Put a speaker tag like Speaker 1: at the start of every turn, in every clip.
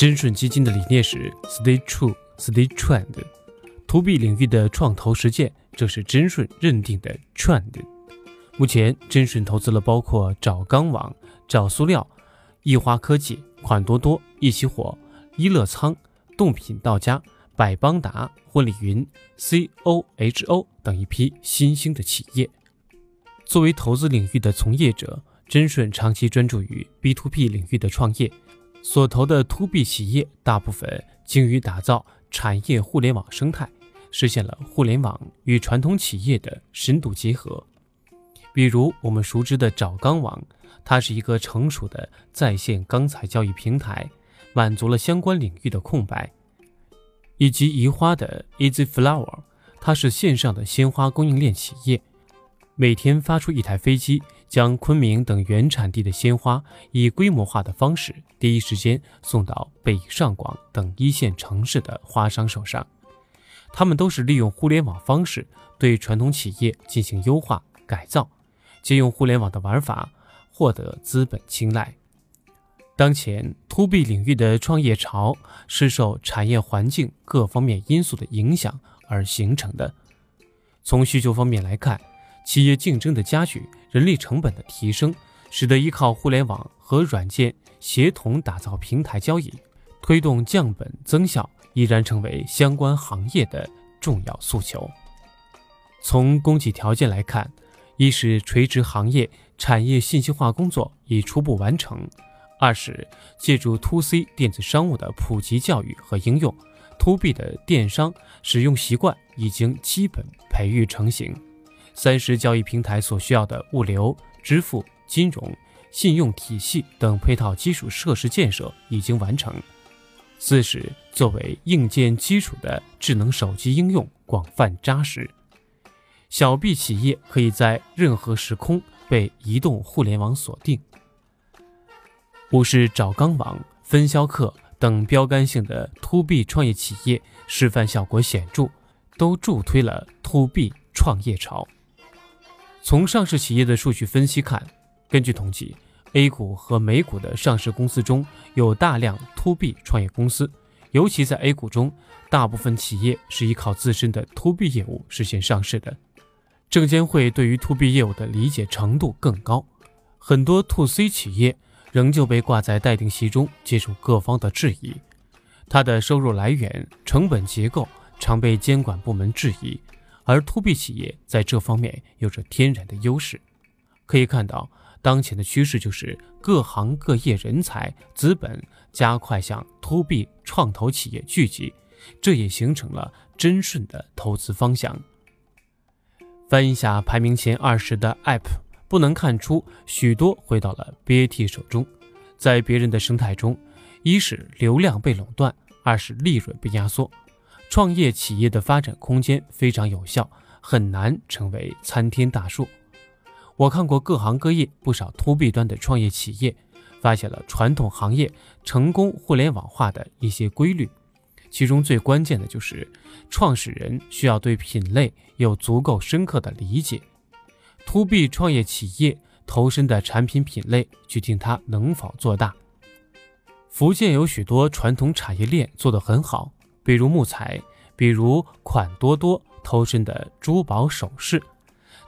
Speaker 1: 真顺基金的理念是 Stay True, Stay Trend。To B 领域的创投实践，这是真顺认定的 Trend。目前，真顺投资了包括找钢网、找塑料、易花科技、款多多、一起火、一乐仓、冻品到家、百邦达、婚礼云、COHO 等一批新兴的企业。作为投资领域的从业者，真顺长期专注于 B to B 领域的创业。所投的 To B 企业大部分精于打造产业互联网生态，实现了互联网与传统企业的深度结合。比如我们熟知的找钢网，它是一个成熟的在线钢材交易平台，满足了相关领域的空白；以及宜花的 Easy Flower，它是线上的鲜花供应链企业，每天发出一台飞机。将昆明等原产地的鲜花以规模化的方式，第一时间送到北上广等一线城市的花商手上。他们都是利用互联网方式对传统企业进行优化改造，借用互联网的玩法获得资本青睐。当前 To B 领域的创业潮是受产业环境各方面因素的影响而形成的。从需求方面来看，企业竞争的加剧。人力成本的提升，使得依靠互联网和软件协同打造平台交易，推动降本增效，依然成为相关行业的重要诉求。从供给条件来看，一是垂直行业产业信息化工作已初步完成；二是借助 To C 电子商务的普及教育和应用，To B 的电商使用习惯已经基本培育成型。三十交易平台所需要的物流、支付、金融、信用体系等配套基础设施建设已经完成。四是作为硬件基础的智能手机应用广泛扎实，小 B 企业可以在任何时空被移动互联网锁定。五是找钢网、分销客等标杆性的 To B 创业企业示范效果显著，都助推了 To B 创业潮。从上市企业的数据分析看，根据统计，A 股和美股的上市公司中有大量 To B 创业公司，尤其在 A 股中，大部分企业是依靠自身的 To B 业务实现上市的。证监会对于 To B 业务的理解程度更高，很多 To C 企业仍旧被挂在待定席中，接受各方的质疑。它的收入来源、成本结构常被监管部门质疑。而 To B 企业在这方面有着天然的优势，可以看到，当前的趋势就是各行各业人才、资本加快向 To B 创投企业聚集，这也形成了真顺的投资方向。翻一下排名前二十的 App，不难看出，许多回到了 BAT 手中。在别人的生态中，一是流量被垄断，二是利润被压缩。创业企业的发展空间非常有效，很难成为参天大树。我看过各行各业不少 To B 端的创业企业，发现了传统行业成功互联网化的一些规律。其中最关键的就是创始人需要对品类有足够深刻的理解。To B 创业企业投身的产品品类，决定它能否做大。福建有许多传统产业链做得很好。比如木材，比如款多多投身的珠宝首饰，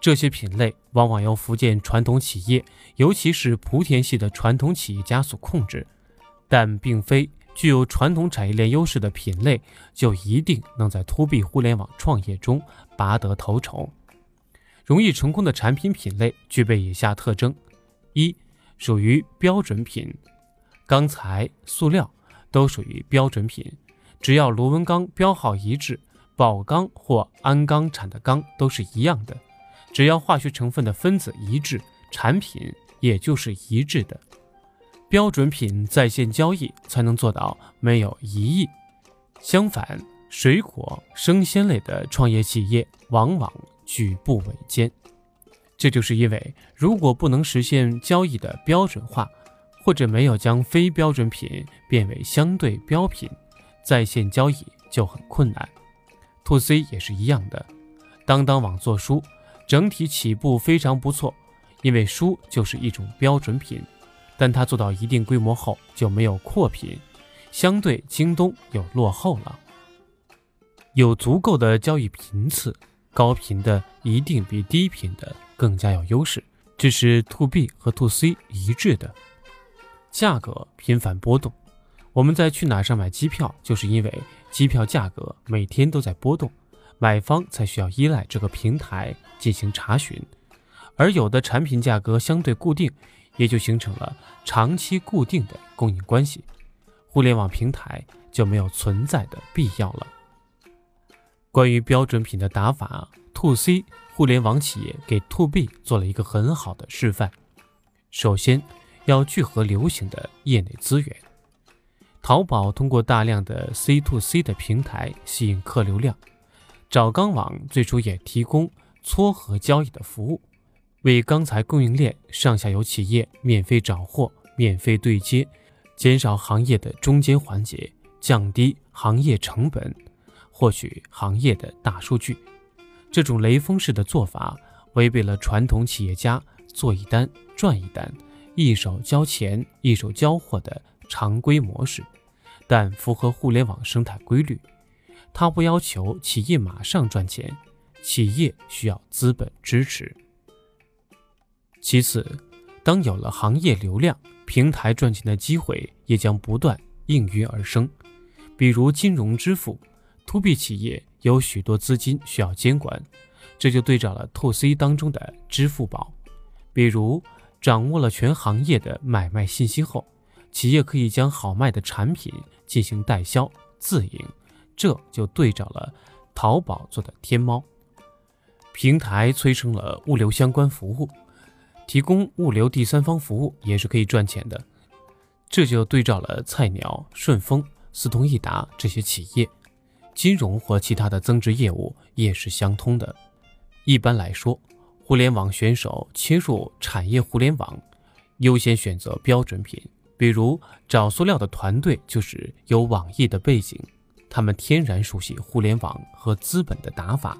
Speaker 1: 这些品类往往由福建传统企业，尤其是莆田系的传统企业家所控制。但并非具有传统产业链优势的品类就一定能在 To B 互联网创业中拔得头筹。容易成功的产品品类具备以下特征：一、属于标准品，钢材、塑料都属于标准品。只要螺纹钢标号一致，宝钢或鞍钢产的钢都是一样的。只要化学成分的分子一致，产品也就是一致的。标准品在线交易才能做到没有疑义。相反，水果、生鲜类的创业企业往往举步维艰。这就是因为，如果不能实现交易的标准化，或者没有将非标准品变为相对标品。在线交易就很困难，to C 也是一样的。当当网做书，整体起步非常不错，因为书就是一种标准品。但它做到一定规模后就没有扩品，相对京东又落后了。有足够的交易频次，高频的一定比低频的更加有优势，这是 to B 和 to C 一致的。价格频繁波动，我们在去哪上买机票，就是因为机票价格每天都在波动，买方才需要依赖这个平台进行查询。而有的产品价格相对固定，也就形成了长期固定的供应关系，互联网平台就没有存在的必要了。关于标准品的打法，to C 互联网企业给 to B 做了一个很好的示范。首先，要聚合流行的业内资源。淘宝通过大量的 C to C 的平台吸引客流量，找钢网最初也提供撮合交易的服务，为钢材供应链上下游企业免费找货、免费对接，减少行业的中间环节，降低行业成本。获取行业的大数据，这种雷锋式的做法违背了传统企业家做一单赚一单、一手交钱一手交货的常规模式，但符合互联网生态规律。它不要求企业马上赚钱，企业需要资本支持。其次，当有了行业流量，平台赚钱的机会也将不断应运而生，比如金融支付。to B 企业有许多资金需要监管，这就对照了 to C 当中的支付宝。比如掌握了全行业的买卖信息后，企业可以将好卖的产品进行代销自营，这就对照了淘宝做的天猫平台，催生了物流相关服务，提供物流第三方服务也是可以赚钱的，这就对照了菜鸟、顺丰、四通一达这些企业。金融或其他的增值业务也是相通的。一般来说，互联网选手切入产业互联网，优先选择标准品。比如找塑料的团队就是有网易的背景，他们天然熟悉互联网和资本的打法，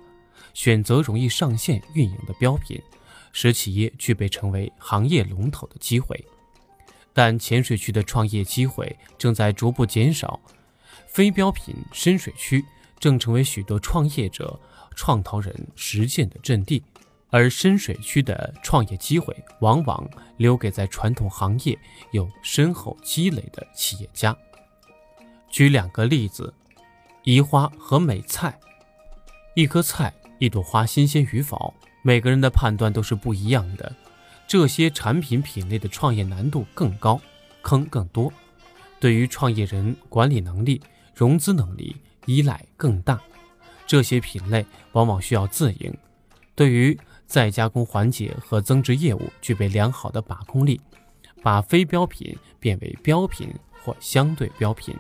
Speaker 1: 选择容易上线运营的标品，使企业具备成为行业龙头的机会。但浅水区的创业机会正在逐步减少。非标品深水区正成为许多创业者、创投人实践的阵地，而深水区的创业机会往往留给在传统行业有深厚积累的企业家。举两个例子：移花和美菜。一颗菜、一朵花新鲜与否，每个人的判断都是不一样的。这些产品品类的创业难度更高，坑更多，对于创业人管理能力。融资能力依赖更大，这些品类往往需要自营。对于再加工环节和增值业务具备良好的把控力，把非标品变为标品或相对标品。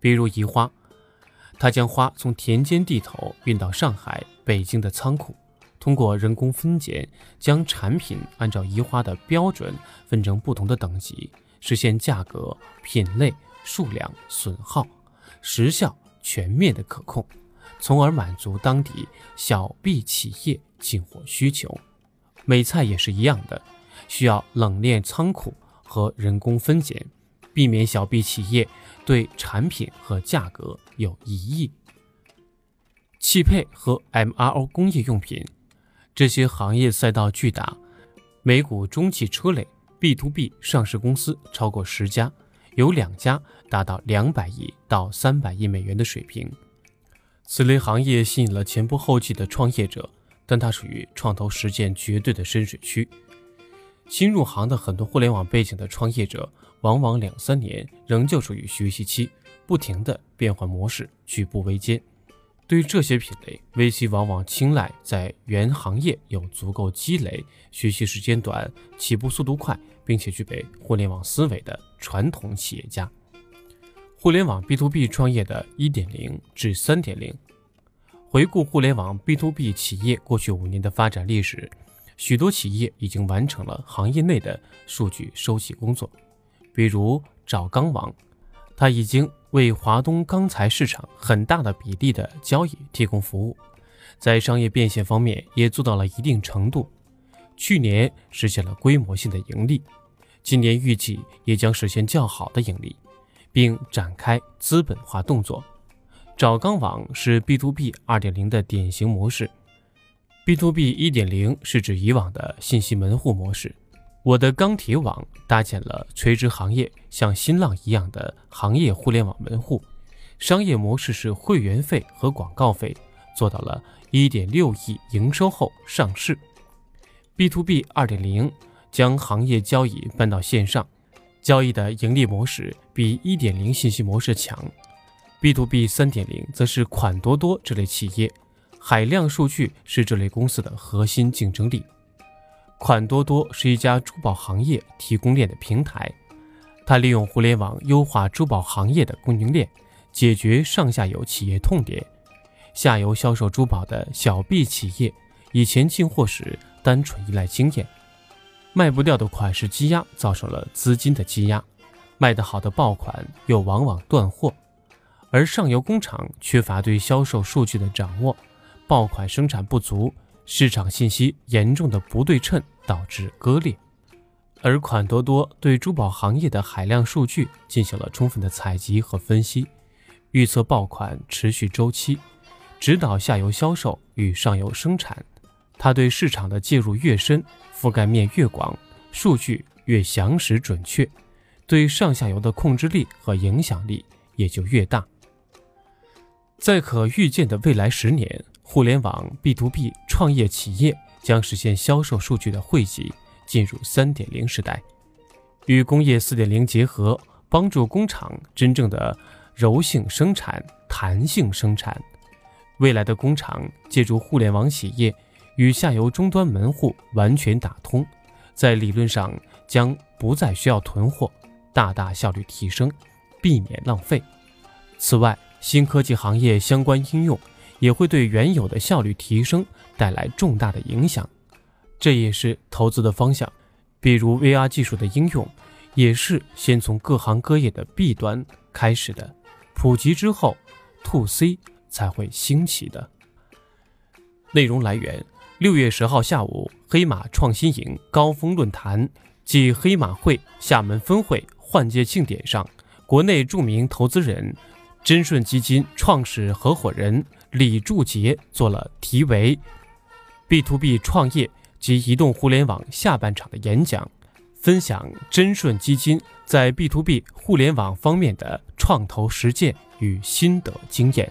Speaker 1: 比如移花，他将花从田间地头运到上海、北京的仓库，通过人工分拣，将产品按照移花的标准分成不同的等级，实现价格、品类、数量、损耗。时效全面的可控，从而满足当地小 B 企业进货需求。美菜也是一样的，需要冷链仓库和人工分拣，避免小 B 企业对产品和价格有疑义。汽配和 MRO 工业用品这些行业赛道巨大，美股中汽车类 B to B 上市公司超过十家。有两家达到两百亿到三百亿美元的水平，此类行业吸引了前仆后继的创业者，但它属于创投实践绝对的深水区。新入行的很多互联网背景的创业者，往往两三年仍旧处于学习期，不停的变换模式，举步维艰。对于这些品类，VC 往往青睐在原行业有足够积累、学习时间短、起步速度快，并且具备互联网思维的传统企业家。互联网 B to B 创业的一点零至三点零，回顾互联网 B to B 企业过去五年的发展历史，许多企业已经完成了行业内的数据收集工作，比如找钢网。它已经为华东钢材市场很大的比例的交易提供服务，在商业变现方面也做到了一定程度。去年实现了规模性的盈利，今年预计也将实现较好的盈利，并展开资本化动作。找钢网是 B to B 二点零的典型模式。B to B 一点零是指以往的信息门户模式。我的钢铁网搭建了垂直行业像新浪一样的行业互联网门户，商业模式是会员费和广告费，做到了一点六亿营收后上市。B to B 二点零将行业交易搬到线上，交易的盈利模式比一点零信息模式强。B to B 三点零则是款多多这类企业。海量数据是这类公司的核心竞争力。款多多是一家珠宝行业提供链的平台，它利用互联网优化珠宝行业的供应链，解决上下游企业痛点。下游销售珠宝的小 B 企业，以前进货时单纯依赖经验，卖不掉的款式积压，造成了资金的积压，卖得好的爆款又往往断货，而上游工厂缺乏对销售数据的掌握。爆款生产不足，市场信息严重的不对称，导致割裂。而款多多对珠宝行业的海量数据进行了充分的采集和分析，预测爆款持续周期，指导下游销售与上游生产。它对市场的介入越深，覆盖面越广，数据越详实准确，对上下游的控制力和影响力也就越大。在可预见的未来十年。互联网 B to B 创业企业将实现销售数据的汇集，进入三点零时代，与工业四点零结合，帮助工厂真正的柔性生产、弹性生产。未来的工厂借助互联网企业与下游终端门户完全打通，在理论上将不再需要囤货，大大效率提升，避免浪费。此外，新科技行业相关应用。也会对原有的效率提升带来重大的影响，这也是投资的方向。比如 VR 技术的应用，也是先从各行各业的弊端开始的，普及之后，To C 才会兴起的。内容来源：六月十号下午，黑马创新营高峰论坛暨黑马会厦门分会换届庆典上，国内著名投资人。真顺基金创始合伙人李柱杰做了题为 “B to B 创业及移动互联网下半场”的演讲，分享真顺基金在 B to B 互联网方面的创投实践与心得经验。